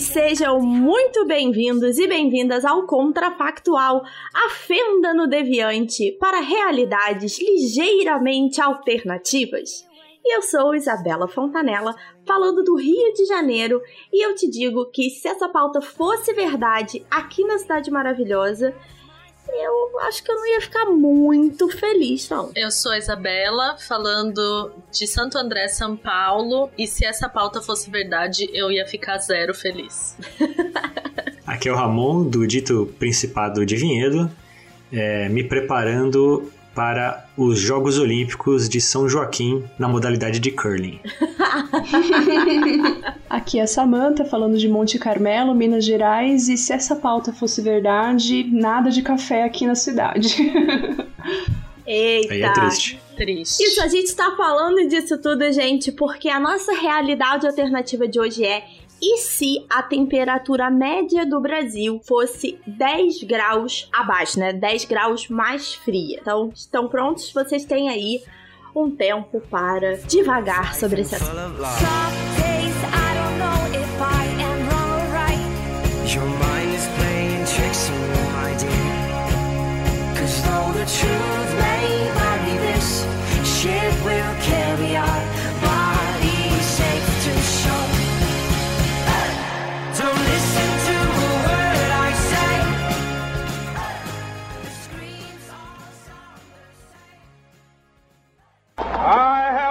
sejam muito bem-vindos e bem-vindas ao Contrafactual, a fenda no deviante para realidades ligeiramente alternativas. E eu sou Isabela Fontanella, falando do Rio de Janeiro, e eu te digo que se essa pauta fosse verdade aqui na Cidade Maravilhosa, eu acho que eu não ia ficar muito feliz, não. Eu sou a Isabela, falando de Santo André, São Paulo, e se essa pauta fosse verdade, eu ia ficar zero feliz. Aqui é o Ramon, do dito Principado de Vinhedo, é, me preparando para os Jogos Olímpicos de São Joaquim na modalidade de curling. Aqui é a Samanta falando de Monte Carmelo, Minas Gerais, e se essa pauta fosse verdade, nada de café aqui na cidade. Eita! Aí é triste. Triste. Isso, a gente tá falando disso tudo, gente, porque a nossa realidade alternativa de hoje é e se a temperatura média do Brasil fosse 10 graus abaixo, né? 10 graus mais fria. Então, estão prontos? Vocês têm aí um tempo para devagar sobre esse assunto. Cause though the truth may vary, this ship will carry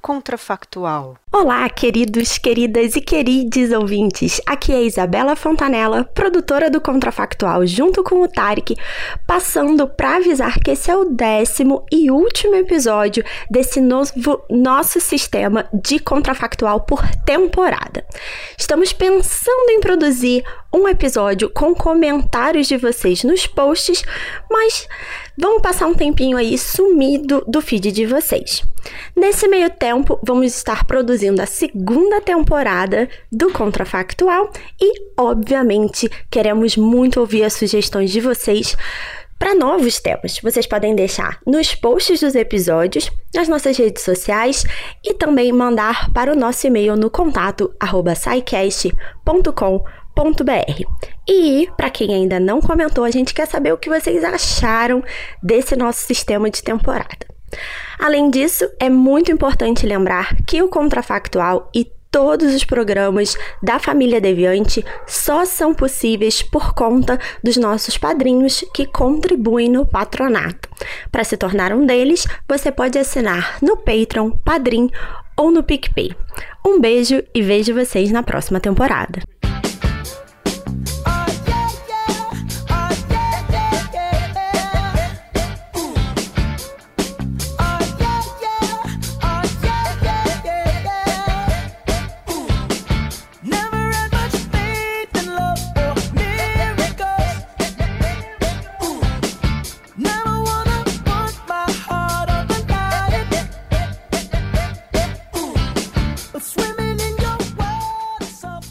Contrafactual. Olá, queridos, queridas e queridos ouvintes. Aqui é Isabela Fontanella, produtora do Contrafactual, junto com o Tarek, passando para avisar que esse é o décimo e último episódio desse novo nosso sistema de Contrafactual por temporada. Estamos pensando em produzir um episódio com comentários de vocês nos posts, mas vamos passar um tempinho aí sumido do feed de vocês. Nesse meio tempo, vamos estar produzindo a segunda temporada do Contrafactual e, obviamente, queremos muito ouvir as sugestões de vocês para novos temas. Vocês podem deixar nos posts dos episódios, nas nossas redes sociais e também mandar para o nosso e-mail no contato arroba scicast.com.br. E, para quem ainda não comentou, a gente quer saber o que vocês acharam desse nosso sistema de temporada. Além disso, é muito importante lembrar que o Contrafactual e todos os programas da família Deviante só são possíveis por conta dos nossos padrinhos que contribuem no patronato. Para se tornar um deles, você pode assinar no Patreon, Padrim ou no PicPay. Um beijo e vejo vocês na próxima temporada.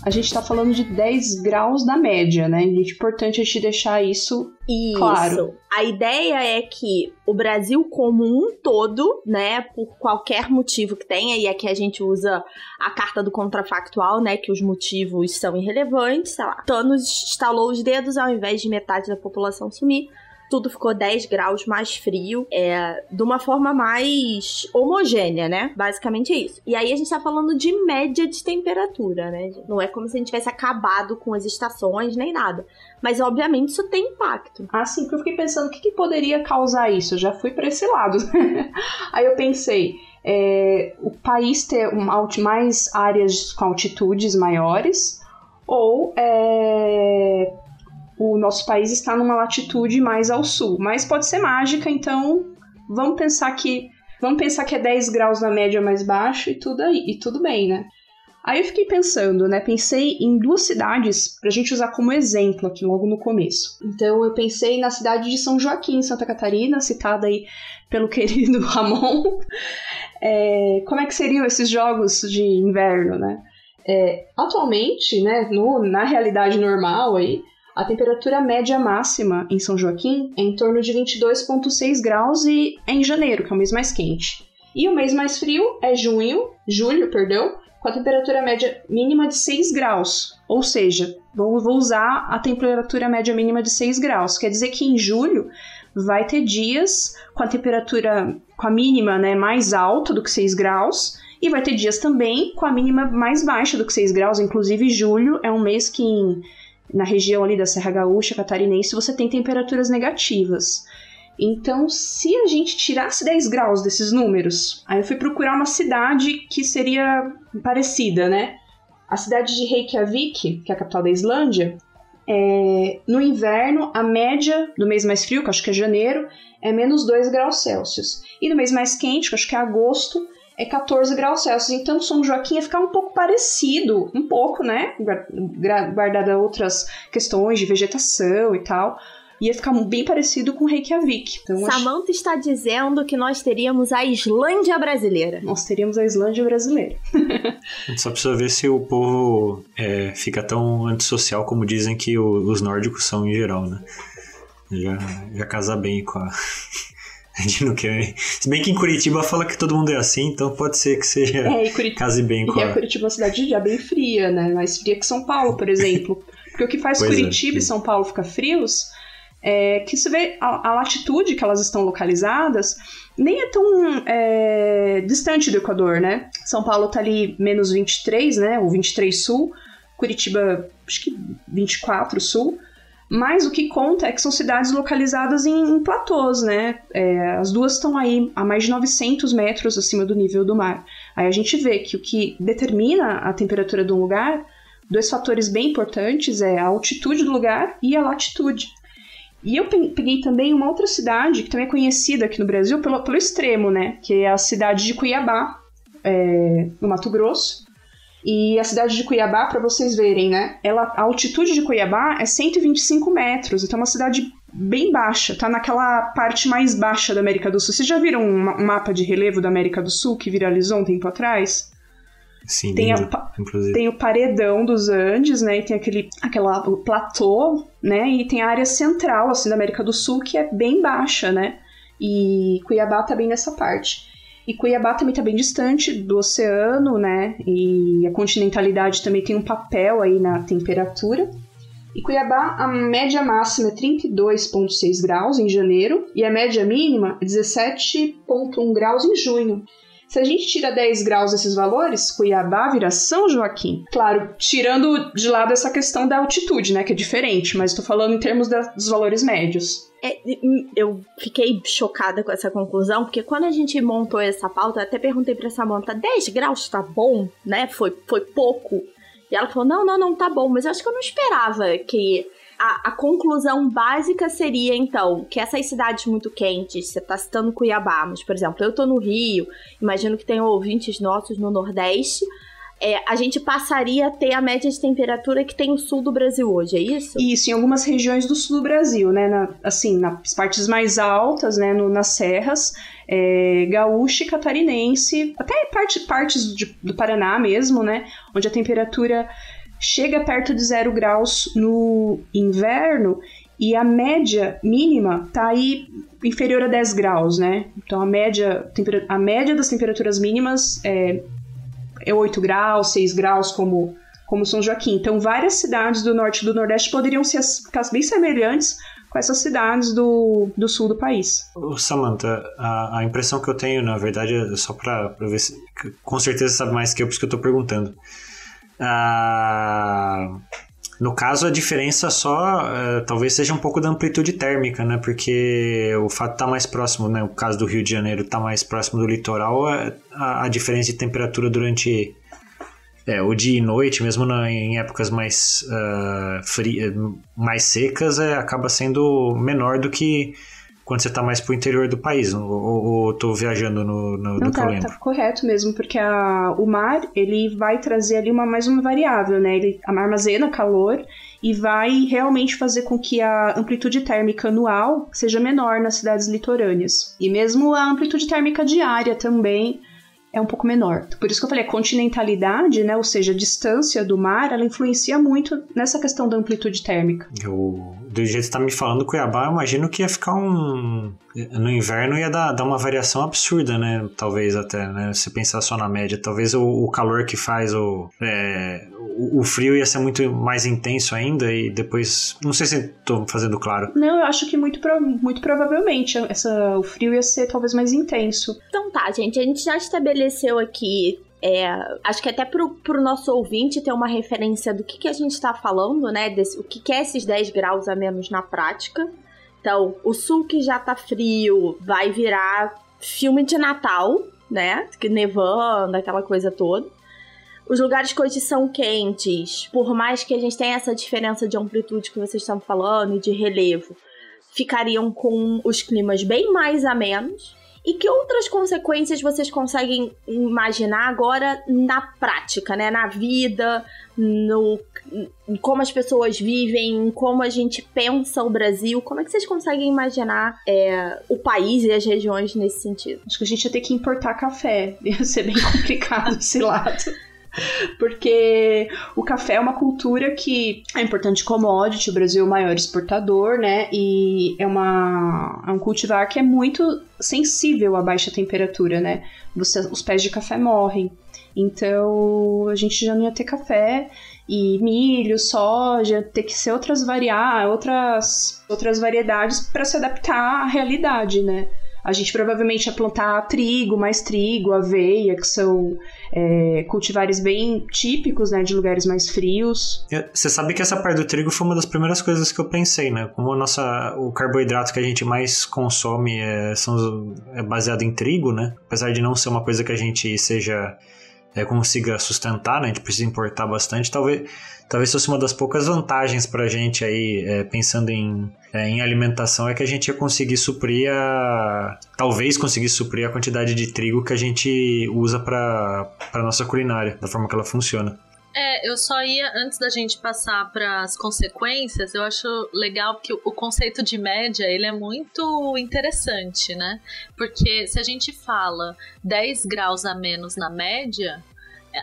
A gente tá falando de 10 graus da média, né? É importante a gente deixar isso Isso. Claro. A ideia é que o Brasil como um todo, né, por qualquer motivo que tenha, e aqui a gente usa a carta do contrafactual, né, que os motivos são irrelevantes, sei lá. Thanos estalou os dedos ao invés de metade da população sumir. Tudo ficou 10 graus mais frio, é, de uma forma mais homogênea, né? Basicamente é isso. E aí a gente tá falando de média de temperatura, né? Não é como se a gente tivesse acabado com as estações nem nada. Mas obviamente isso tem impacto. Ah, sim, porque eu fiquei pensando o que, que poderia causar isso. Eu já fui para esse lado. Aí eu pensei, é, o país ter um mais áreas com altitudes maiores, ou é, o nosso país está numa latitude mais ao sul. Mas pode ser mágica, então vamos pensar que vamos pensar que é 10 graus na média mais baixo e tudo aí, e tudo bem, né? Aí eu fiquei pensando, né? Pensei em duas cidades pra gente usar como exemplo aqui logo no começo. Então eu pensei na cidade de São Joaquim, Santa Catarina, citada aí pelo querido Ramon. É, como é que seriam esses jogos de inverno, né? É, atualmente, né, no, na realidade normal aí, a temperatura média máxima em São Joaquim é em torno de 22,6 graus e é em janeiro, que é o mês mais quente. E o mês mais frio é junho, julho, perdão, com a temperatura média mínima de 6 graus. Ou seja, vou, vou usar a temperatura média mínima de 6 graus. Quer dizer que em julho vai ter dias com a temperatura com a mínima né, mais alta do que 6 graus e vai ter dias também com a mínima mais baixa do que 6 graus. Inclusive, julho é um mês que em, na região ali da Serra Gaúcha, Catarinense, você tem temperaturas negativas. Então, se a gente tirasse 10 graus desses números, aí eu fui procurar uma cidade que seria parecida, né? A cidade de Reykjavik, que é a capital da Islândia, é, no inverno, a média do mês mais frio, que acho que é janeiro, é menos 2 graus Celsius. E no mês mais quente, que acho que é agosto, é 14 graus Celsius. Então, São Joaquim ia ficar um pouco parecido, um pouco, né? Guardada outras questões de vegetação e tal ia ficar bem parecido com Reykjavik. Então, Samantha acho... está dizendo que nós teríamos a Islândia brasileira. Nós teríamos a Islândia brasileira. Só precisa ver se o povo é, fica tão antissocial como dizem que o, os nórdicos são em geral, né? Já, já casa bem com a. A gente não quer. Se bem que em Curitiba fala que todo mundo é assim, então pode ser que seja. É, Curitiba, case bem com e a. E Curitiba é uma cidade já bem fria, né? Mais fria que São Paulo, por exemplo. Porque o que faz pois é, Curitiba é, e São Paulo ficar frios é, que se vê a, a, latitude que elas estão localizadas nem é tão é, distante do Equador, né? São Paulo tá ali menos 23, né? Ou 23 sul. Curitiba, acho que 24 sul. Mas o que conta é que são cidades localizadas em, em platôs, né? É, as duas estão aí a mais de 900 metros acima do nível do mar. Aí a gente vê que o que determina a temperatura de um lugar, dois fatores bem importantes é a altitude do lugar e a latitude. E eu peguei também uma outra cidade que também é conhecida aqui no Brasil pelo, pelo extremo, né? Que é a cidade de Cuiabá, é, no Mato Grosso. E a cidade de Cuiabá, para vocês verem, né? Ela, a altitude de Cuiabá é 125 metros, então é uma cidade bem baixa, tá naquela parte mais baixa da América do Sul. Vocês já viram um, mapa de relevo da América do Sul que viralizou um tempo atrás? Sim, tem, lindo, a, tem o paredão dos Andes, né? E tem aquele aquela, platô, né? E tem a área central, assim, da América do Sul, que é bem baixa, né? E Cuiabá tá bem nessa parte. E Cuiabá também tá bem distante do oceano, né? E a continentalidade também tem um papel aí na temperatura. E Cuiabá, a média máxima é 32,6 graus em janeiro e a média mínima é 17,1 graus em junho. Se a gente tira 10 graus desses valores, Cuiabá vira São Joaquim. Claro, tirando de lado essa questão da altitude, né, que é diferente, mas estou falando em termos da, dos valores médios. É, eu fiquei chocada com essa conclusão, porque quando a gente montou essa pauta, eu até perguntei pra Samanta, 10 graus tá bom, né? Foi, foi pouco. E ela falou, não, não, não, tá bom. Mas eu acho que eu não esperava que a, a, conclusão básica seria, então, que essas cidades muito quentes, você está citando Cuiabá, mas, por exemplo, eu estou no Rio, imagino que tenham ouvintes nossos no Nordeste. É, a gente passaria a ter a média de temperatura que tem o sul do Brasil hoje, é isso? Isso, em algumas regiões do sul do Brasil, né? Na, assim, nas partes mais altas, né? No, nas serras, é, gaúcha e catarinense, até parte, partes de, do Paraná mesmo, né? Onde a temperatura chega perto de zero graus no inverno e a média mínima tá aí inferior a 10 graus, né? Então a média, a média das temperaturas mínimas é, é 8 graus, 6 graus, como, como São Joaquim. Então várias cidades do norte e do nordeste poderiam ser ficar bem semelhantes com essas cidades do, do sul do país. Samantha, a, a impressão que eu tenho, na verdade, é só para ver se. Com certeza sabe mais que eu, por isso que eu tô perguntando. Ah, no caso, a diferença só uh, talvez seja um pouco da amplitude térmica, né? Porque o fato de estar tá mais próximo, né? O caso do Rio de Janeiro estar tá mais próximo do litoral, a, a, diferença de temperatura durante é, o dia e noite, mesmo na, em épocas mais, uh, mais secas, é, acaba sendo menor do que quando você tá mais pro interior do país. Ou, ou, ou eu tô viajando no, no Não, tá, tá correto mesmo, porque a, o mar, ele vai trazer ali uma, mais uma variável, né? Ele armazena calor e vai realmente fazer com que a amplitude térmica anual seja menor nas cidades litorâneas. E mesmo a amplitude térmica diária também é um pouco menor. Por isso que eu falei, a continentalidade, né, ou seja, a distância do mar, ela influencia muito nessa questão da amplitude térmica. Eu, do jeito que você tá me falando, Cuiabá, eu imagino que ia ficar um. No inverno ia dar, dar uma variação absurda, né? Talvez até, né? Se pensar só na média. Talvez o, o calor que faz o, é, o. o frio ia ser muito mais intenso ainda e depois. Não sei se tô fazendo claro. Não, eu acho que muito, pro- muito provavelmente essa, o frio ia ser talvez mais intenso. Então tá, gente, a gente já estabeleceu aqui. É, acho que até pro, pro nosso ouvinte ter uma referência do que, que a gente tá falando, né? Desse, o que, que é esses 10 graus a menos na prática. Então, o sul que já tá frio vai virar filme de Natal, né? Que Nevando, aquela coisa toda. Os lugares que hoje são quentes, por mais que a gente tenha essa diferença de amplitude que vocês estão falando e de relevo, ficariam com os climas bem mais amenos. E que outras consequências vocês conseguem imaginar agora na prática, né? Na vida, no em como as pessoas vivem, em como a gente pensa o Brasil. Como é que vocês conseguem imaginar é, o país e as regiões nesse sentido? Acho que a gente ia ter que importar café. Ia ser bem complicado esse lado. Porque o café é uma cultura que é importante commodity, o Brasil é o maior exportador, né? E é, uma, é um cultivar que é muito sensível à baixa temperatura, né? Você, os pés de café morrem. Então a gente já não ia ter café e milho, soja, ter que ser outras variar, outras, outras variedades para se adaptar à realidade, né? A gente provavelmente ia plantar trigo, mais trigo, aveia, que são é, cultivares bem típicos, né, de lugares mais frios. Você sabe que essa parte do trigo foi uma das primeiras coisas que eu pensei, né? Como a nossa, o carboidrato que a gente mais consome é, são, é baseado em trigo, né? Apesar de não ser uma coisa que a gente seja é, consiga sustentar, né? A gente precisa importar bastante. Talvez, talvez fosse uma das poucas vantagens pra gente aí, é, pensando em, é, em alimentação, é que a gente ia conseguir suprir a. Talvez conseguir suprir a quantidade de trigo que a gente usa pra nossa culinária, da forma que ela funciona. É, eu só ia, antes da gente passar para as consequências, eu acho legal que o conceito de média, ele é muito interessante, né? Porque se a gente fala 10 graus a menos na média,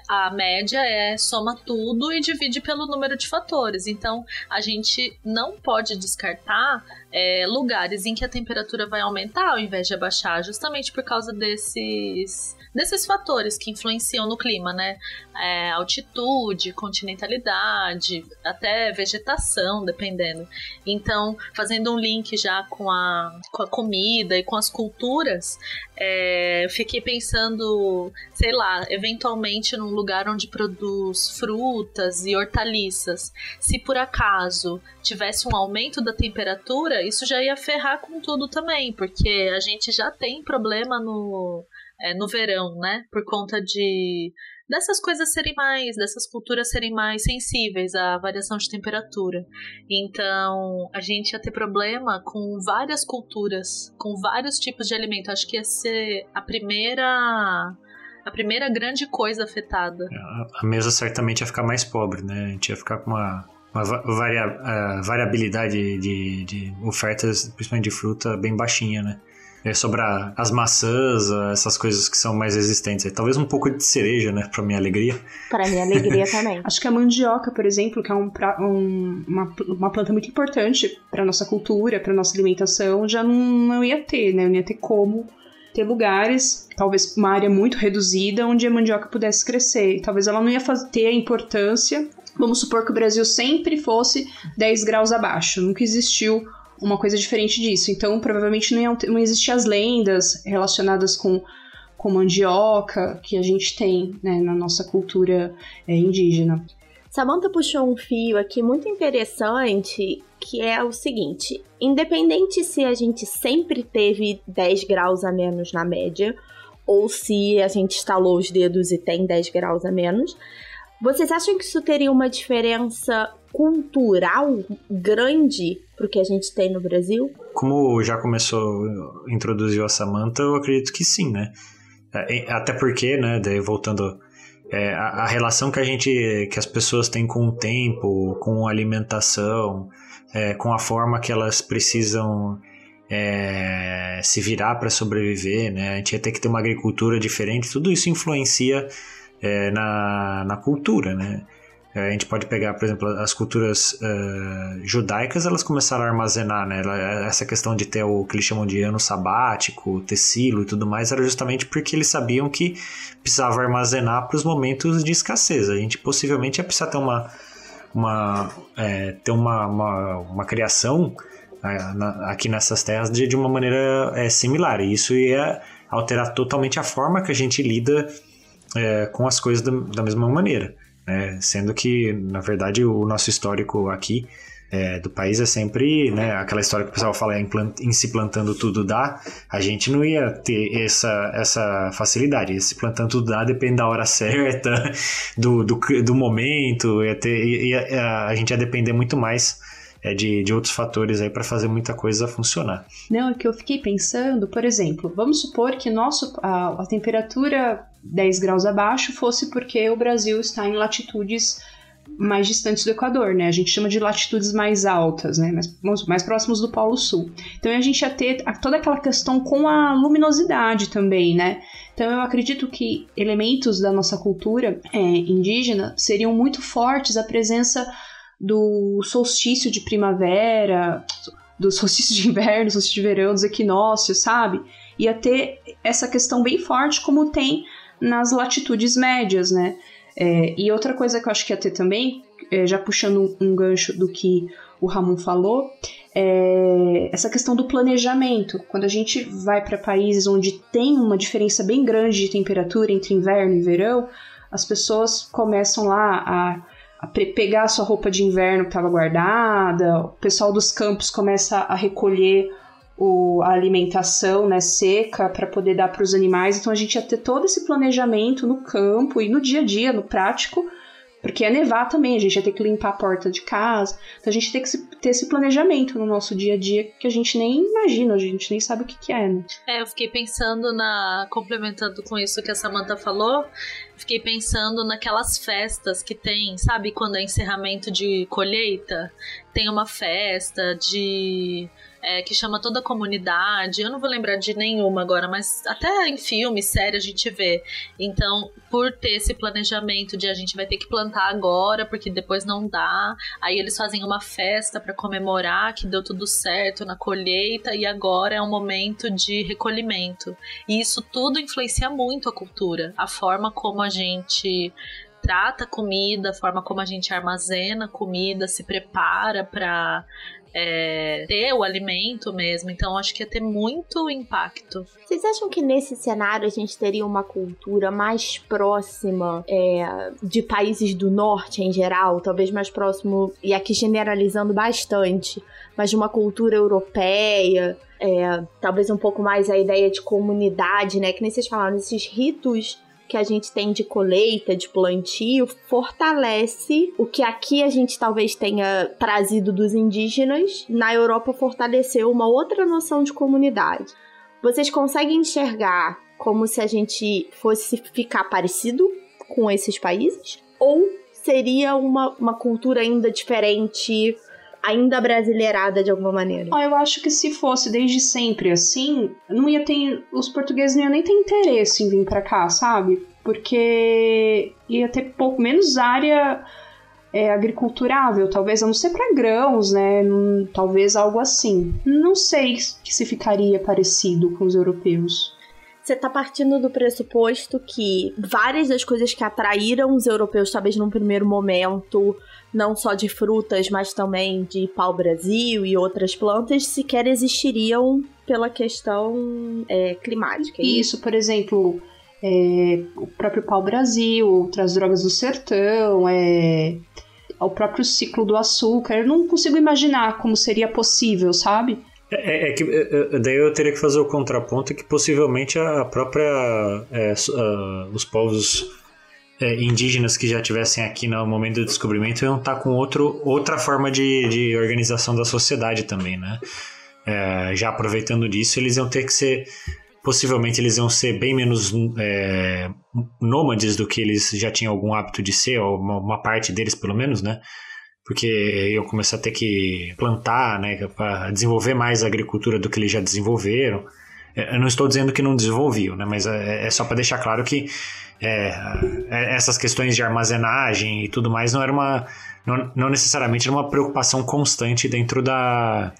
a média é soma tudo e divide pelo número de fatores. Então, a gente não pode descartar é, lugares em que a temperatura vai aumentar ao invés de abaixar, justamente por causa desses desses fatores que influenciam no clima, né? É, altitude, continentalidade, até vegetação, dependendo. Então, fazendo um link já com a, com a comida e com as culturas, é, fiquei pensando, sei lá, eventualmente num lugar onde produz frutas e hortaliças. Se por acaso tivesse um aumento da temperatura, isso já ia ferrar com tudo também, porque a gente já tem problema no, é, no verão, né? Por conta de dessas coisas serem mais, dessas culturas serem mais sensíveis à variação de temperatura. Então, a gente ia ter problema com várias culturas, com vários tipos de alimento. Acho que ia ser a primeira a primeira grande coisa afetada. A mesa certamente ia ficar mais pobre, né? A gente ia ficar com uma, uma va- varia, a variabilidade de, de ofertas, principalmente de fruta, bem baixinha, né? Ia sobrar as maçãs, essas coisas que são mais resistentes. aí. Talvez um pouco de cereja, né? Pra minha alegria. Para minha alegria também. Acho que a mandioca, por exemplo, que é um pra- um- uma, uma planta muito importante para nossa cultura, para nossa alimentação, já não, não ia ter, né? Não ia ter como ter lugares, talvez uma área muito reduzida, onde a mandioca pudesse crescer. Talvez ela não ia ter a importância. Vamos supor que o Brasil sempre fosse 10 graus abaixo. Nunca existiu uma coisa diferente disso. Então, provavelmente não, não existiam as lendas relacionadas com, com mandioca que a gente tem né, na nossa cultura é, indígena. Samantha puxou um fio aqui muito interessante, que é o seguinte: independente se a gente sempre teve 10 graus a menos na média, ou se a gente estalou os dedos e tem 10 graus a menos, vocês acham que isso teria uma diferença cultural grande pro que a gente tem no Brasil? como já começou, introduziu a Samantha, eu acredito que sim, né? É, Até porque, né, daí voltando é, a, a relação que a gente, que as pessoas têm com o tempo, com a alimentação, é, com a forma que elas precisam é, se virar para sobreviver, né? A gente ia ter que ter uma agricultura diferente, tudo isso influencia é, na, na cultura, né? É, A gente pode pegar, por exemplo, as culturas eh, judaicas, elas começaram a armazenar, né? Essa questão de ter o que eles chamam de ano sabático, tecilo e tudo mais, era justamente porque eles sabiam que precisava armazenar para os momentos de escassez. A gente possivelmente ia precisar ter uma, uma, é, ter uma, uma, uma criação na- aqui nessas terras de, de uma maneira é, similar. E isso ia alterar totalmente a forma que a gente lida é, com as coisas da, da mesma maneira. né? Sendo que, na verdade, o nosso histórico aqui é, do país é sempre né, aquela história que o pessoal fala em, em se plantando tudo dá, a gente não ia ter essa, essa facilidade. Esse plantando tudo dá depende da hora certa, do, do, do momento, ia ter, ia- ia- a gente ia depender muito mais é, de, de outros fatores aí para fazer muita coisa funcionar. Não, é que eu fiquei pensando, por exemplo, vamos supor que nosso, a, a temperatura 10 graus abaixo fosse porque o Brasil está em latitudes mais distantes do Equador, né? A gente chama de latitudes mais altas, né? Mais, mais próximos do Polo Sul. Então a gente ia ter toda aquela questão com a luminosidade também, né? Então eu acredito que elementos da nossa cultura é, indígena seriam muito fortes a presença do solstício de primavera, do solstício de inverno, solstício de verão, dos equinócios, sabe? Ia ter essa questão bem forte como tem nas latitudes médias, né? É, e outra coisa que eu acho que ia ter também, é, já puxando um, um gancho do que o Ramon falou, é essa questão do planejamento. Quando a gente vai para países onde tem uma diferença bem grande de temperatura entre inverno e verão, as pessoas começam lá a, pegar a sua roupa de inverno que estava guardada, o pessoal dos campos começa a recolher o- a alimentação né, seca para poder dar para os animais. Então a gente ia ter todo esse planejamento no campo e no dia a dia, no prático, porque ia nevar também, a gente ia ter que limpar a porta de casa. Então a gente tem que ter esse planejamento no nosso dia a dia que a gente nem imagina, a gente nem sabe o que, que é. Né? É, eu fiquei pensando na. complementando com isso que a Samantha falou, fiquei pensando naquelas festas que tem, sabe, quando é encerramento de colheita, tem uma festa de. É, que chama toda a comunidade. Eu não vou lembrar de nenhuma agora, mas até em filme, série a gente vê. Então, por ter esse planejamento de a gente vai ter que plantar agora, porque depois não dá. Aí eles fazem uma festa para comemorar que deu tudo certo na colheita e agora é um momento de recolhimento. E isso tudo influencia muito a cultura, a forma como a gente trata comida, a forma como a gente armazena comida, se prepara para ter o alimento mesmo. Então acho que ia ter muito impacto. Vocês acham que nesse cenário a gente teria uma cultura mais próxima é, de países do norte em geral? Talvez mais próximo, e aqui generalizando bastante, mas de uma cultura europeia, é, talvez um pouco mais a ideia de comunidade, né? Que nem vocês falaram, esses ritos que a gente tem de colheita, de plantio, fortalece o que aqui a gente talvez tenha trazido dos indígenas, na Europa fortaleceu uma outra noção de comunidade. Vocês conseguem enxergar como se a gente fosse ficar parecido com esses países? Ou seria uma, uma cultura ainda diferente, ainda brasileirada de alguma maneira? Ó, eu acho que se fosse desde sempre assim, não ia ter. Os portugueses não iam nem ter interesse em vir pra cá, sabe? Porque ia ter pouco menos área é, agriculturável, talvez, a não ser pra grãos, né? Talvez algo assim. Não sei se ficaria parecido com os europeus. Você tá partindo do pressuposto que várias das coisas que atraíram os europeus, talvez num primeiro momento, não só de frutas, mas também de pau-brasil e outras plantas, sequer existiriam pela questão é, climática. é Isso, por exemplo, é, o próprio pau-brasil, outras drogas do sertão, é, o próprio ciclo do açúcar. Eu não consigo imaginar como seria possível, sabe? É, é que é, é, daí eu teria que fazer o contraponto que possivelmente a própria é, ah, os povos é, indígenas que já tivessem aqui no momento do descobrimento iam estar com outro, outra forma de, de organização da sociedade também, né? já aproveitando disso, eles iam ter que ser. Possivelmente eles iam ser bem menos é, nômades do que eles já tinham algum hábito de ser, ou uma, uma parte deles pelo menos, né? Porque iam começar a ter que plantar, né? Para desenvolver mais a agricultura do que eles já desenvolveram. É, Eu não estou dizendo que não desenvolviam, né? Mas é, é só para deixar claro que é, é, essas questões de armazenagem e tudo mais não era uma. Não, não necessariamente era uma preocupação constante dentro da,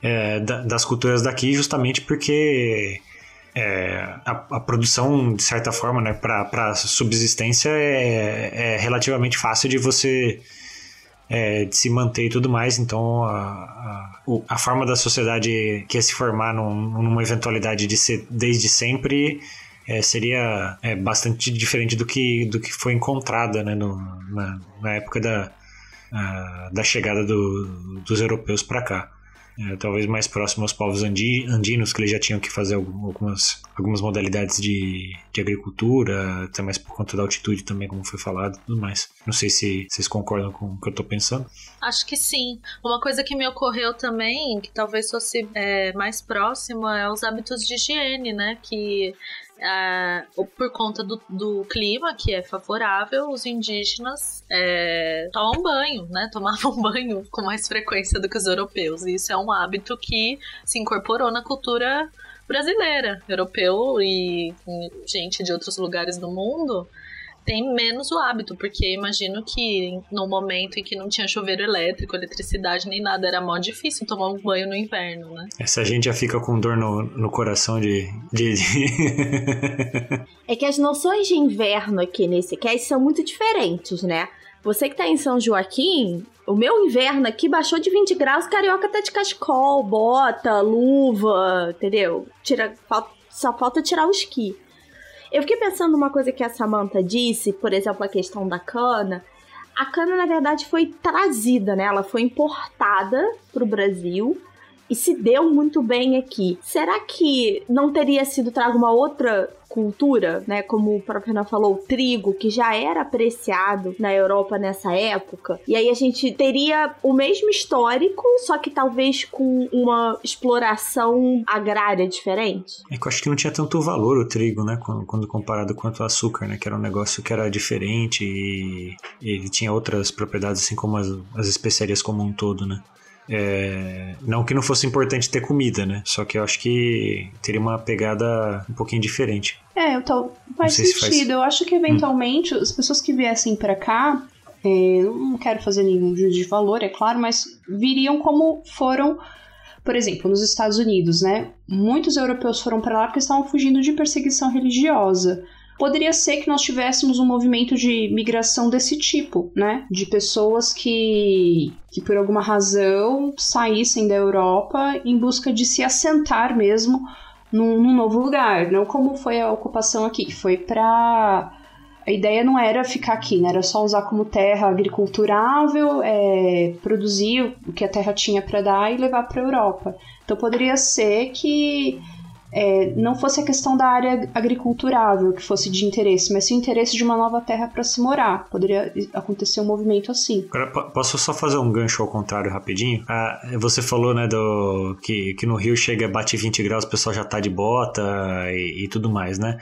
é, da- das culturas daqui, justamente porque é, a, a produção, de certa forma, né, para subsistência é, é relativamente fácil de você é, de se manter e tudo mais. Então, a, a, a forma da sociedade que ia se formar num- numa eventualidade de ser desde sempre é, seria é, bastante diferente do que, do que foi encontrada né, no- na, na época da, a- da chegada do- dos europeus para cá. É, talvez mais próximo aos povos andi- andinos, que eles já tinham que fazer algum- algumas, algumas modalidades de, de agricultura, até mais por conta da altitude também, como foi falado tudo mais. Não sei se vocês concordam com o que eu tô pensando. Acho que sim. Uma coisa que me ocorreu também, que talvez fosse é, mais próxima, é os hábitos de higiene, né? Que ah, por conta do, do clima, que é favorável, os indígenas é, tomam banho, né? Tomavam banho com mais frequência do que os europeus. E isso é um hábito que se incorporou na cultura brasileira. Europeu e e gente de outros lugares do mundo tem menos o hábito, porque imagino que no momento em que não tinha chuveiro elétrico, eletricidade nem nada, era mó difícil tomar um banho no inverno, né? Essa gente já fica com dor no, no coração de. de, de- É que as noções de inverno aqui nesse cast são muito diferentes, né? Você que tá em São Joaquim, o meu inverno aqui baixou de 20 graus, carioca tá de cachecol, bota, luva, entendeu? Tira, só falta tirar o esqui. Eu fiquei pensando numa coisa que a Samantha disse, por exemplo, a questão da cana. A cana, na verdade, foi trazida, né? Ela foi importada pro Brasil e se deu muito bem aqui. Será que não teria sido trago uma outra cultura, né? Como o próprio Renan falou, o trigo, que já era apreciado na Europa nessa época. E aí a gente teria o mesmo histórico, só que talvez com uma exploração agrária diferente. É que eu acho que não tinha tanto valor o trigo, né? Quando, quando comparado quanto o açúcar, né? Que era um negócio que era diferente e ele tinha outras propriedades, assim como as, as especiarias como um todo, né? É, não que não fosse importante ter comida, né? Só que eu acho que teria uma pegada um pouquinho diferente. É, eu tô, faz sei se sentido. faz- Eu acho que eventualmente as pessoas que viessem pra cá, é, não quero fazer nenhum juízo de valor, é claro, mas viriam como foram, por exemplo, nos Estados Unidos, né? Muitos europeus foram pra lá porque estavam fugindo de perseguição religiosa. Poderia ser que nós tivéssemos um movimento de migração desse tipo, né? De pessoas que, que por alguma razão saíssem da Europa em busca de se assentar mesmo num, num novo lugar, não como foi a ocupação aqui, que foi pra. A ideia não era ficar aqui, né? Era só usar como terra agriculturável, é, produzir o que a terra tinha para dar e levar para a Europa. Então poderia ser que é, não fosse a questão da área agriculturável que fosse de interesse, mas sim o interesse de uma nova terra para se morar. Poderia acontecer um movimento assim. Agora, po- posso só fazer um gancho ao contrário rapidinho? Ah, você falou, né, do, que, que no Rio chega, bate 20 graus, o pessoal já tá de bota e, e tudo mais, né?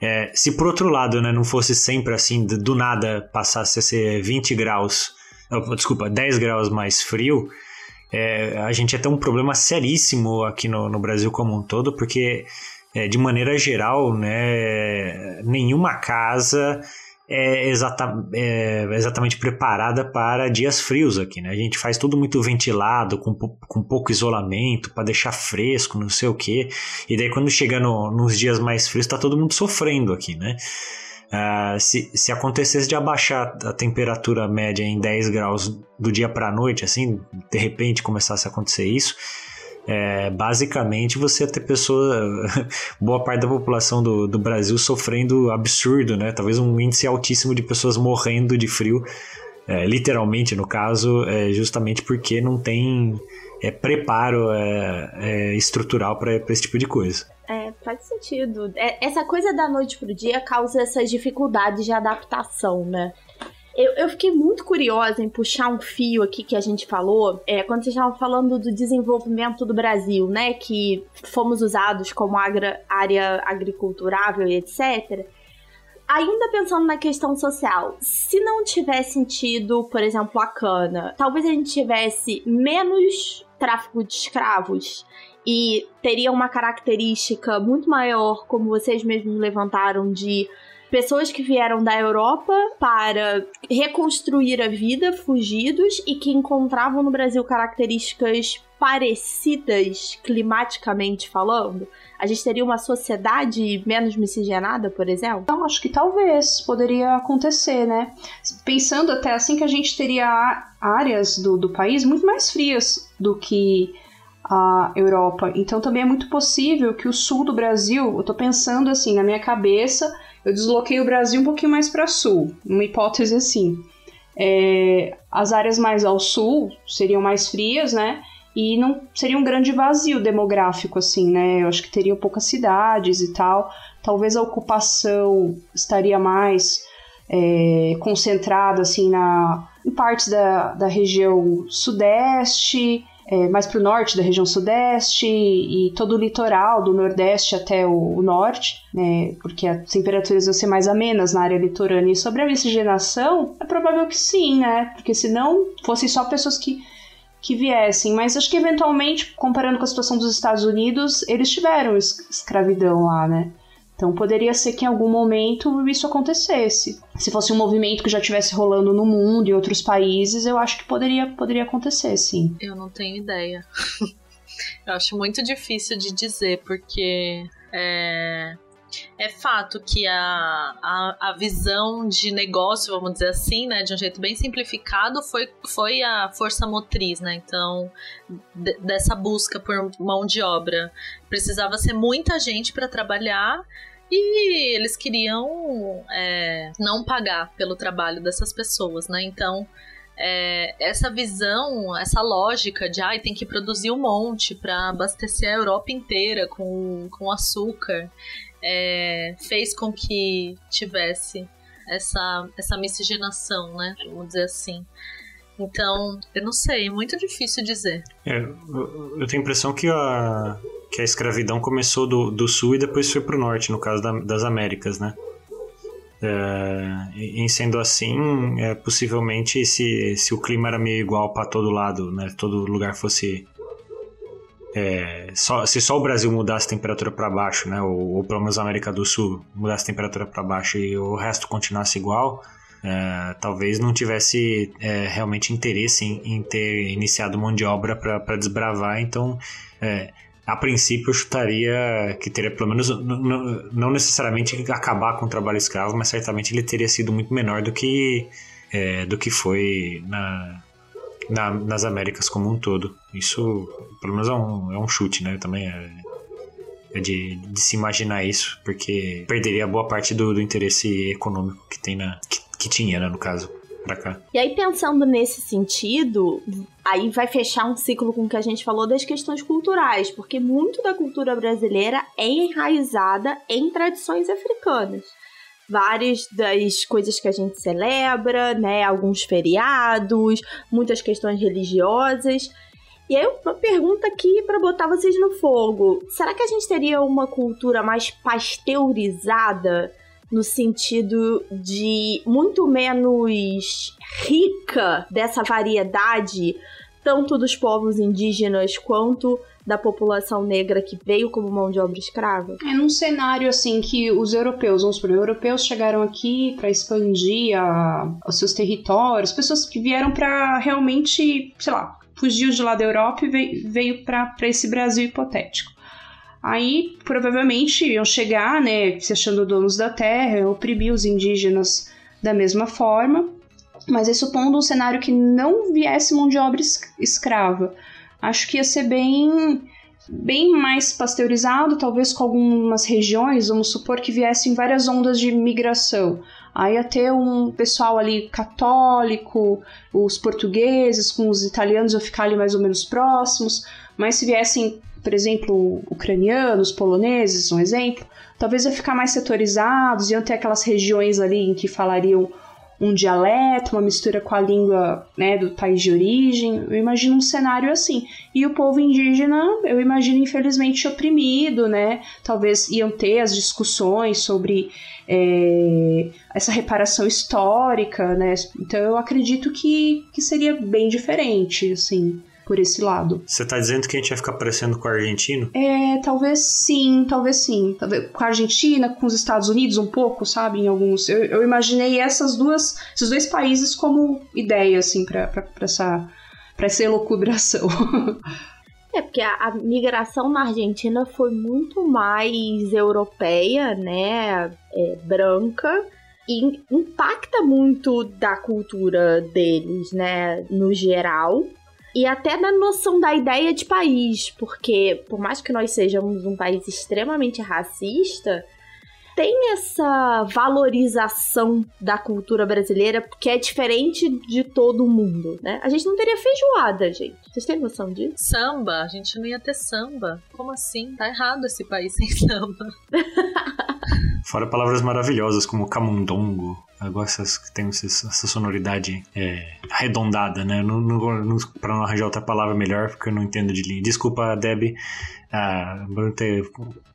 É, se por outro lado, né, não fosse sempre assim, do do nada passasse a ser 20 graus, oh, desculpa, 10 graus mais frio, é, a gente ter um problema seríssimo aqui no, no Brasil como um todo, porque é, de maneira geral, né, nenhuma casa é, exata, é exatamente preparada para dias frios aqui, né? A gente faz tudo muito ventilado, com, com pouco isolamento, para deixar fresco, não sei o quê. E daí quando chega no- nos dias mais frios, tá todo mundo sofrendo aqui, né? Ah, se, se acontecesse de abaixar a temperatura média em 10 graus do dia para a noite, assim, de repente começasse a acontecer isso, é, basicamente você ia ter pessoa, boa parte da população do, do Brasil sofrendo absurdo, né? Talvez um índice altíssimo de pessoas morrendo de frio, é, literalmente no caso, é, justamente porque não tem é, preparo é, é, estrutural para esse tipo de coisa. É, faz sentido. É, essa coisa da noite pro dia causa essas dificuldades de adaptação, né? Eu, eu fiquei muito curiosa em puxar um fio aqui que a gente falou, é, quando vocês estavam falando do desenvolvimento do Brasil, né? Que fomos usados como agra, área agriculturável e etc. Ainda pensando na questão social, se não tivesse tido, por exemplo, a cana, talvez a gente tivesse menos tráfico de escravos. E teria uma característica muito maior, como vocês mesmos levantaram, de pessoas que vieram da Europa para reconstruir a vida, fugidos e que encontravam no Brasil características parecidas climaticamente falando? A gente teria uma sociedade menos miscigenada, por exemplo? Então, acho que talvez poderia acontecer, né? Pensando até assim que a gente teria áreas do, do país muito mais frias do que a Europa. Então também é muito possível que o sul do Brasil, eu tô pensando assim, na minha cabeça, eu desloquei o Brasil um pouquinho mais para sul, uma hipótese assim. É, as áreas mais ao sul seriam mais frias, né? E não seria um grande vazio demográfico, assim, né? Eu acho que teriam poucas cidades e tal. Talvez a ocupação estaria mais é, concentrada, assim, na, em partes da, da região sudeste, é, mais para o norte da região sudeste e todo o litoral, do nordeste até o, o norte, né, porque as temperaturas vão ser mais amenas na área litorânea. E sobre a miscigenação, é provável que sim, né? Porque se não fossem só pessoas que, que viessem. Mas acho que eventualmente, comparando com a situação dos Estados Unidos, eles tiveram es escravidão lá, né? Então poderia ser que em algum momento isso acontecesse. Se fosse um movimento que já estivesse rolando no mundo e outros países, eu acho que poderia, poderia acontecer, sim. Eu não tenho ideia. eu acho muito difícil de dizer, porque é, é fato que a, a, a, visão de negócio, vamos dizer assim, né, de um jeito bem simplificado, foi, foi a força motriz, né? Então, de, dessa busca por mão de obra. Precisava ser muita gente para trabalhar e eles queriam é, não pagar pelo trabalho dessas pessoas, né? Então, é, essa visão, essa lógica de ah, tem que produzir um monte para abastecer a Europa inteira com, com açúcar, é, fez com que tivesse essa, essa miscigenação, né? Vamos dizer assim. Então, eu não sei, é muito difícil dizer. É, eu, tenho a impressão que a, que a escravidão começou do, do sul e depois foi para o norte, no caso da, das Américas, né? É, em sendo assim, é, possivelmente se, se o clima era meio igual para todo lado, né? Todo lugar fosse é, só, se só o Brasil mudasse a temperatura para baixo, né? Ou, ou pelo menos a América do Sul mudasse a temperatura para baixo e o resto continuasse igual, é, talvez não tivesse é, realmente interesse em, em, ter iniciado mão de obra para desbravar. Então, é, a princípio, eu chutaria que teria pelo menos, não necessariamente acabar com o trabalho escravo, mas certamente ele teria sido muito menor do que, é, do que foi na, na, nas Américas como um todo. Isso, pelo menos, é um, é um chute, né? Também é, é de, de, se imaginar isso, porque perderia boa parte do, do interesse econômico que tem na. que, que tinha, né, no caso pra cá. E aí, pensando nesse sentido, aí vai fechar um ciclo com o que a gente falou das questões culturais, porque muito da cultura brasileira é enraizada em tradições africanas. Várias das coisas que a gente celebra, né? Alguns feriados, muitas questões religiosas. E aí, uma pergunta aqui para botar vocês no fogo: será que a gente teria uma cultura mais pasteurizada no sentido de muito menos rica dessa variedade, tanto dos povos indígenas quanto da população negra que veio como mão de obra escrava? É num cenário assim que os europeus, vamos supor, europeus chegaram aqui para expandir a, os seus territórios, pessoas que vieram para realmente, sei lá, fugiu de lá da Europa e veio, veio para esse Brasil hipotético. Aí, provavelmente, iam chegar, né, se achando donos da terra, oprimir os indígenas da mesma forma, mas aí supondo um cenário que não viesse mão de obra escrava. Acho que ia ser bem bem mais pasteurizado, talvez com algumas regiões, vamos supor que viessem várias ondas de migração. Aí ia ter um pessoal ali católico, os portugueses com os italianos iam ficar ali mais ou menos próximos, mas se viessem por exemplo, ucranianos, poloneses, um exemplo, talvez ia ficar mais setorizados, iam ter aquelas regiões ali em que falariam um dialeto, uma mistura com a língua né, do país de origem. Eu imagino um cenário assim. E o povo indígena, eu imagino, infelizmente, oprimido, né? Talvez iam ter as discussões sobre é, essa reparação histórica, né? Então eu acredito que, que seria bem diferente, assim por esse lado. Você tá dizendo que a gente vai ficar parecendo com o argentino? É, talvez sim, talvez sim. Talvez com a Argentina, com os Estados Unidos um pouco, sabe? Em alguns. Eu, eu imaginei essas duas, esses dois países como ideia, assim, pra, pra, pra essa, pra essa elucubração. É, porque a, a, migração na Argentina foi muito mais europeia, né? É, branca. E impacta muito da cultura deles, né? No geral e até na noção da ideia de país, porque por mais que nós sejamos um país extremamente racista, tem essa valorização da cultura brasileira que é diferente de todo mundo, né? A gente não teria feijoada, gente. Vocês têm noção disso? Samba, a gente não ia ter samba. Como assim? Tá errado esse país sem samba. Fora palavras maravilhosas como camundongo. Eu gosto que tem essa sonoridade é, arredondada, né? Não, não, não, pra não arranjar outra palavra melhor, porque eu não entendo de linha. Desculpa, Deb, ah, não ter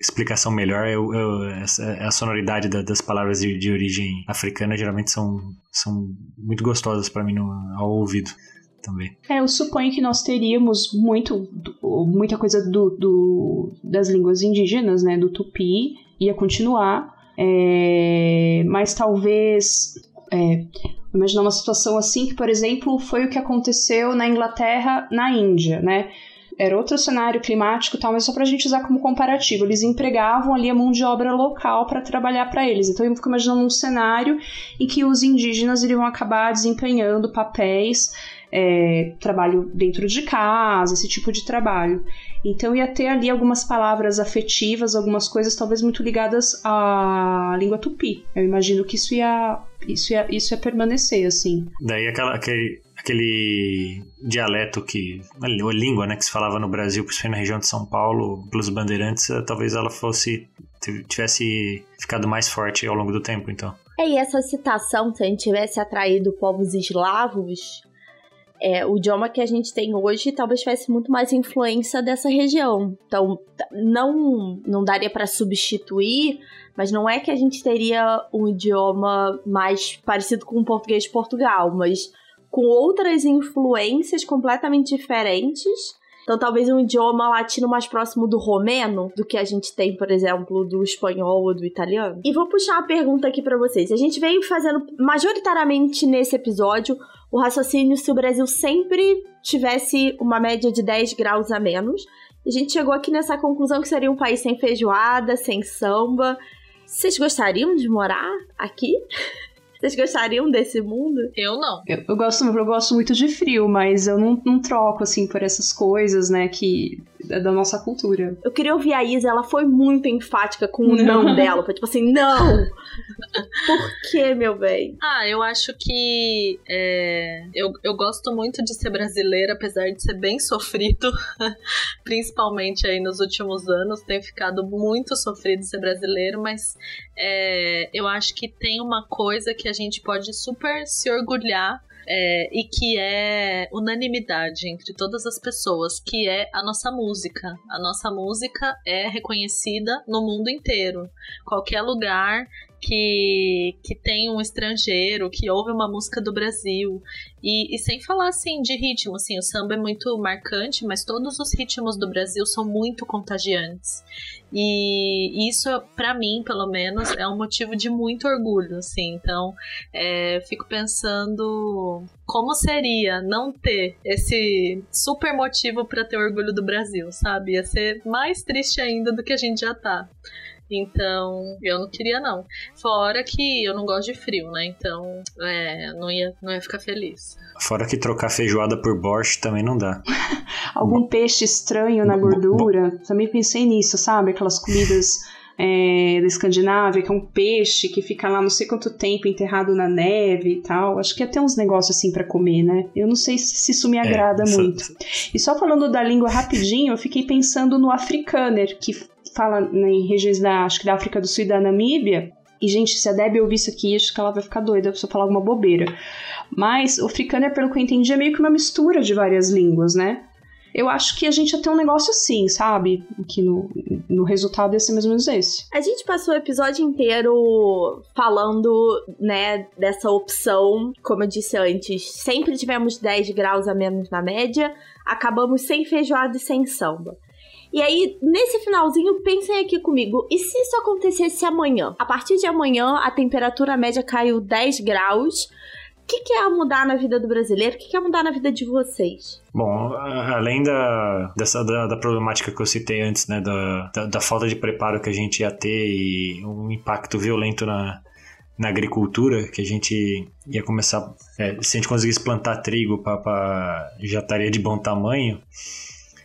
explicação melhor. Eu, eu, essa, a sonoridade da, das palavras de, de, origem africana geralmente são, são muito gostosas para mim no, ao ouvido. Também. É, eu suponho que nós teríamos muito, muita coisa do, do, das línguas indígenas, né, do tupi, ia continuar, é, mas talvez. É, imaginar uma situação assim que, por exemplo, foi o que aconteceu na Inglaterra, na Índia, né? Era outro cenário climático e tal, mas só pra gente usar como comparativo. Eles empregavam ali a mão de obra local para trabalhar para eles. Então eu fico imaginando um cenário em que os indígenas iriam acabar desempenhando papéis é, trabalho dentro de casa, esse tipo de trabalho. Então ia ter ali algumas palavras afetivas, algumas coisas talvez muito ligadas à língua tupi. Eu imagino que isso ia, isso ia, isso ia permanecer, assim. Daí aquela, aquele, aquele dialeto que. ou língua, né, que se falava no Brasil, principalmente na região de São Paulo, pelos bandeirantes, eh, talvez ela fosse. tivesse ficado mais forte ao longo do tempo, então. É, e essa citação, se a gente tivesse atraído povos eslavos, é, o idioma que a gente tem hoje talvez tivesse muito mais influência dessa região. Então, não, não daria para substituir, mas não é que a gente teria um idioma mais parecido com o português de Portugal, mas com outras influências completamente diferentes. Então, talvez um idioma latino mais próximo do romeno do que a gente tem, por exemplo, do espanhol ou do italiano. E vou puxar uma pergunta aqui para vocês. A gente veio fazendo majoritariamente nesse episódio o raciocínio se o Brasil sempre tivesse uma média de 10 graus a menos. A gente chegou aqui nessa conclusão que seria um país sem feijoada, sem samba. Vocês gostariam de morar aqui? Vocês gostariam desse mundo? Eu não. Eu, eu, gosto, eu gosto muito de frio, mas eu não, não troco, assim, por essas coisas, né, que da nossa cultura. Eu queria ouvir a Isa, ela foi muito enfática com o não, não dela. Foi tipo assim, não! Por que, meu bem? Ah, eu acho que é, eu, eu gosto muito de ser brasileira, apesar de ser bem sofrido, principalmente aí nos últimos anos, tem ficado muito sofrido ser brasileiro, mas é, eu acho que tem uma coisa que a gente pode super se orgulhar é, e que é unanimidade entre todas as pessoas, que é a nossa música. A nossa música é reconhecida no mundo inteiro. Qualquer lugar que, que tem um estrangeiro, que ouve uma música do Brasil. E, e, sem falar assim de ritmo, assim, o samba é muito marcante, mas todos os ritmos do Brasil são muito contagiantes. E isso, para mim, pelo menos, é um motivo de muito orgulho, assim. Então, é, fico pensando como seria não ter esse super motivo para ter orgulho do Brasil, sabe? Ia ser mais triste ainda do que a gente já tá. Então, eu não queria, não. Fora que eu não gosto de frio, né? Então, é, não ia, não ia ficar feliz. Fora que trocar feijoada por borscht também não dá. Algum peixe estranho na gordura. Também pensei nisso, sabe? Aquelas comidas é, da Escandinávia, que é um peixe que fica lá não sei quanto tempo enterrado na neve e tal. Acho que ia ter uns negócios assim para comer, né? Eu não sei se isso me é, agrada é, muito. E só falando da língua rapidinho, eu fiquei pensando no Afrikaner, que fala né, em regiões da, acho que da África do Sul e da Namíbia, E, gente, se a Debbie ouvir isso aqui, acho que ela vai ficar doida se eu falar alguma bobeira. Mas o Frikaner, pelo que eu entendi, é meio que uma mistura de várias línguas, né? Eu acho que a gente ia ter um negócio assim, sabe? Que no, no resultado ia ser mais ou menos esse. A gente passou o episódio inteiro falando, né, dessa opção. Como eu disse antes, sempre tivemos 10 graus a menos na média. Acabamos sem feijoada e sem samba. E aí, nesse finalzinho, pensem aqui comigo: e se isso acontecesse amanhã? A partir de amanhã, a temperatura média caiu 10 graus. O que, que é mudar na vida do brasileiro? O que, que é mudar na vida de vocês? Bom, além da, dessa, da, da problemática que eu citei antes, né, da, da, da falta de preparo que a gente ia ter e um impacto violento na, na agricultura, que a gente ia começar, é, se a gente conseguisse plantar trigo para já estaria de bom tamanho,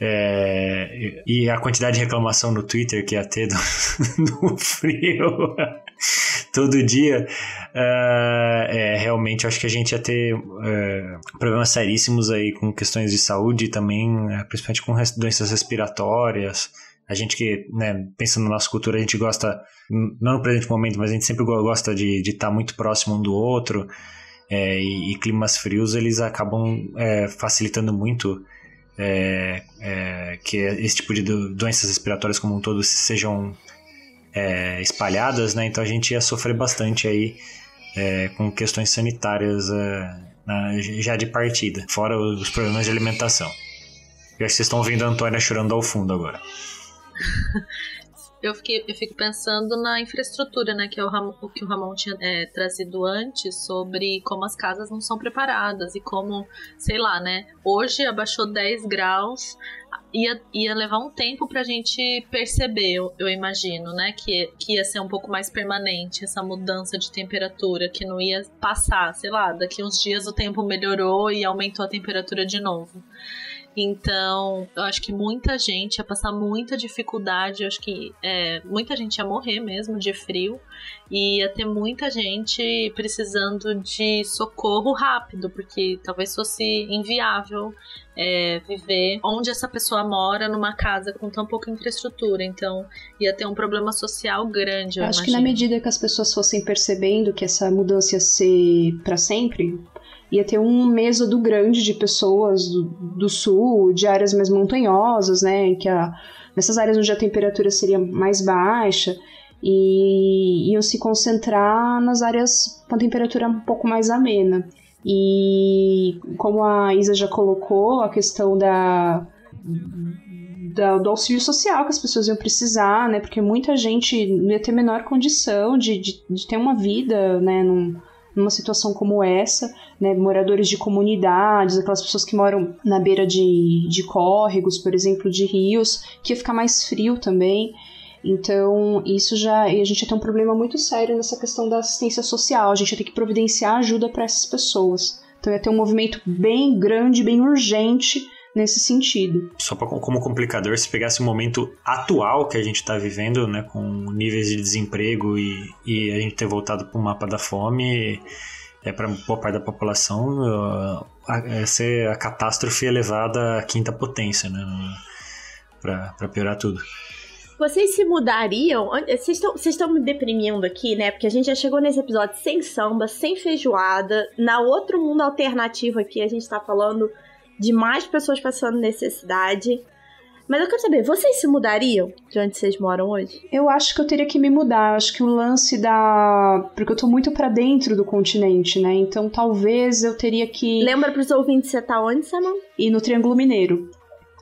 é, e a quantidade de reclamação no Twitter que ia ter do, frio todo dia, é, é, realmente acho que a gente ia ter é, problemas seríssimos aí com questões de saúde também, é, principalmente com doenças respiratórias. A gente que, né, pensando na nossa cultura, a gente gosta, não no presente momento, mas a gente sempre go- gosta de estar muito próximo um do outro. é, e, e climas frios, eles acabam facilitando muito é, é, que esse tipo de do- doenças respiratórias como um todo sejam é, espalhadas, né? Então a gente ia sofrer bastante aí é, com questões sanitárias é, na- já de partida, fora os problemas de alimentação. Eu acho que vocês estão ouvindo a Antônia chorando ao fundo agora. Eu, fiquei, eu fico pensando na infraestrutura, né? Que é o, Ram, o que o Ramon tinha é, trazido antes sobre como as casas não são preparadas e como, sei lá, né? Hoje abaixou 10 graus, ia, ia levar um tempo pra gente perceber, eu, eu imagino, né? Que, que ia ser um pouco mais permanente essa mudança de temperatura, que não ia passar, sei lá, daqui uns dias o tempo melhorou e aumentou a temperatura de novo. Então, eu acho que muita gente ia passar muita dificuldade. Eu acho que é, muita gente ia morrer mesmo de frio. E ia ter muita gente precisando de socorro rápido, porque talvez fosse inviável é, viver onde essa pessoa mora, numa casa com tão pouca infraestrutura. Então, ia ter um problema social grande. Eu Acho que imagino. na medida que as pessoas fossem percebendo que essa mudança ia ser para sempre, ia ter um mêsado grande de pessoas do, do sul, de áreas mais montanhosas, né? Que a, nessas áreas onde a temperatura seria mais baixa, e iam se concentrar nas áreas com a temperatura um pouco mais amena. E como a Isa já colocou, a questão da, da- do auxílio social que as pessoas iam precisar, né? Porque muita gente ia ter menor condição de, de, de ter uma vida, né? Num, numa situação como essa, né? Moradores de comunidades, aquelas pessoas que moram na beira de, de córregos, por exemplo, de rios, que ia ficar mais frio também. Então, isso já. A gente ter um problema muito sério nessa questão da assistência social. A gente ia ter que providenciar ajuda para essas pessoas. Então, ia ter um movimento bem grande, bem urgente nesse sentido. Só pra, como complicador, se pegasse o momento atual que a gente está vivendo, né, com níveis de desemprego e, e a gente ter voltado para o mapa da fome, é para boa parte da população, é ser a catástrofe elevada à quinta potência, né, para piorar tudo. Vocês se mudariam? Vocês estão- Vocês estão me deprimindo aqui, né? Porque a gente já chegou nesse episódio sem samba, sem feijoada. Na outro mundo alternativo aqui, a gente tá falando de mais pessoas passando necessidade. Mas eu quero saber, vocês se mudariam de onde vocês moram hoje? Eu acho que eu teria que me mudar. Eu acho que o lance da. Porque eu tô muito pra dentro do continente, né? Então talvez eu teria que. Lembra pros ouvintes você tá onde, Saman? ir no Triângulo Mineiro.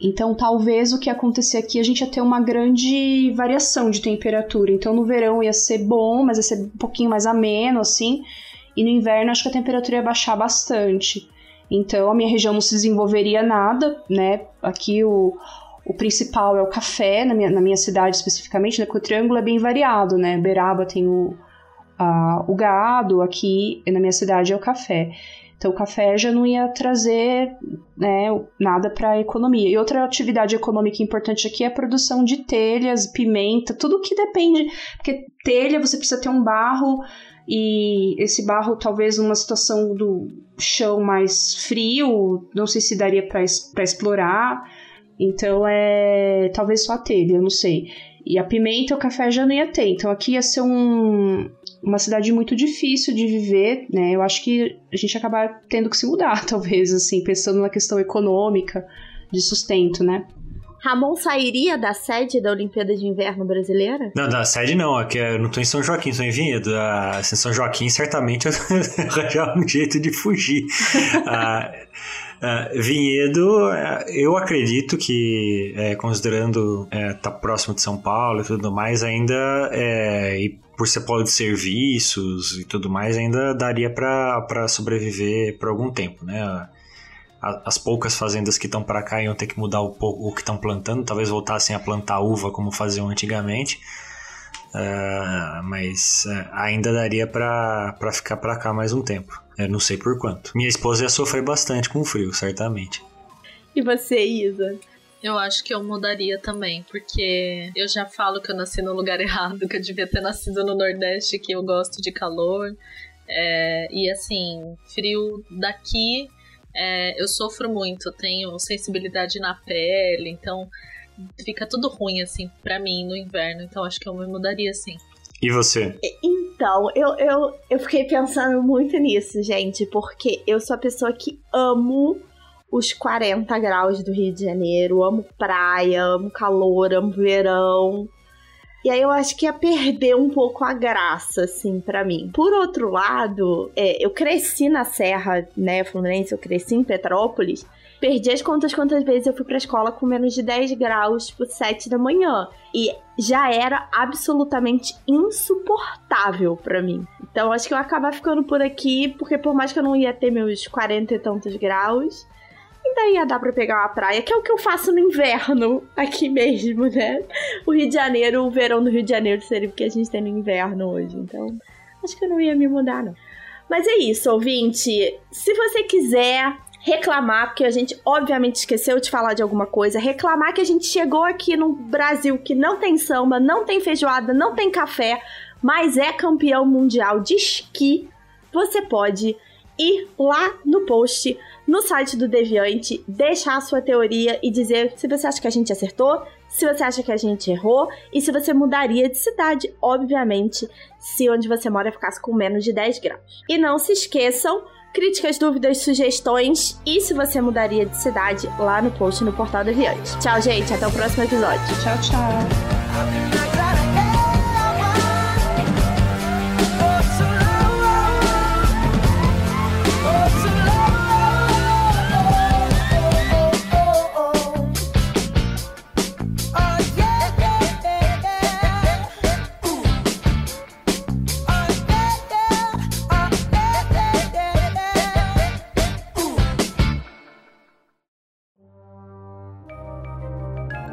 Então, talvez o que ia acontecer aqui, a gente ia ter uma grande variação de temperatura. Então, no verão ia ser bom, mas ia ser um pouquinho mais ameno, assim. E no inverno, acho que a temperatura ia baixar bastante. Então, a minha região não se desenvolveria nada, né? Aqui o, o principal é o café, na minha, na minha cidade especificamente, né? Porque o Triângulo é bem variado, né? Beraba tem o, a- o gado, aqui na minha cidade é o café. Então, o café já não ia trazer né, nada para a economia. E outra atividade econômica importante aqui é a produção de telhas, pimenta, tudo que depende. Porque telha você precisa ter um barro, e esse barro, talvez numa situação do chão mais frio, não sei se daria para explorar. Então, é talvez só a telha, eu não sei. E a pimenta o café já não ia ter. Então, aqui ia ser um, uma cidade muito difícil de viver, né? Eu acho que a gente acaba tendo que se mudar, talvez, assim, pensando na questão econômica, de sustento, né? Ramon sairia da sede da Olimpíada de Inverno brasileira? Não, da sede não, aqui eu não tô em São Joaquim, tô em Vinhedo. Ah, em São Joaquim, certamente eu arranjar um jeito de fugir. Ah, ah, Vinhedo, ah, eu acredito que, é, considerando é, tá próximo de São Paulo e tudo mais, ainda é, e por ser polo de serviços e tudo mais, ainda daria para sobreviver por algum tempo, né? As poucas fazendas que estão para cá iam ter que mudar o, o que estão plantando, talvez voltassem a plantar uva como faziam antigamente. Ah, mas é, ainda daria pra pra ficar pra cá mais um tempo. Eu não sei por quanto. Minha esposa ia sofrer bastante com o frio, certamente. E você, Isa? Eu acho que eu mudaria também, porque eu já falo que eu nasci no lugar errado, que eu devia ter nascido no Nordeste, que eu gosto de calor. É, e assim, frio daqui, é, eu sofro muito, tenho sensibilidade na pele, então fica tudo ruim, assim, pra mim no inverno. Então acho que eu me mudaria, sim. E você? Então, eu, eu, eu fiquei pensando muito nisso, gente, porque eu sou a pessoa que amo os 40 graus do Rio de Janeiro, amo praia, amo calor, amo verão. E aí eu acho que ia perder um pouco a graça, assim, pra mim. Por outro lado, é, eu cresci na Serra, né, Fluminense, eu cresci em Petrópolis. Perdi as contas quantas vezes eu fui pra escola com menos de 10 graus, tipo, 7 da manhã. E já era absolutamente insuportável pra mim. Então acho que eu ia acabar ficando por aqui, porque por mais que eu não ia ter meus 40 e tantos graus, ainda ia dar pra pegar uma praia, que é o que eu faço no inverno aqui mesmo, né? O Rio de Janeiro, o verão do Rio de Janeiro seria o que a gente tem no inverno hoje. Então acho que eu não ia me mudar, não. Mas é isso, ouvinte. Se você quiser reclamar, porque a gente obviamente esqueceu de falar de alguma coisa, reclamar que a gente chegou aqui no Brasil que não tem samba, não tem feijoada, não tem café, mas é campeão mundial de esqui, você pode ir lá no post, no site do Deviante, deixar a sua teoria e dizer se você acha que a gente acertou, se você acha que a gente errou e se você mudaria de cidade, obviamente, se onde você mora ficasse com menos de 10 graus. E não se esqueçam críticas, dúvidas, sugestões e se você mudaria de cidade lá no post no Portal Deviante. Tchau, gente. Até o próximo episódio. Tchau, tchau.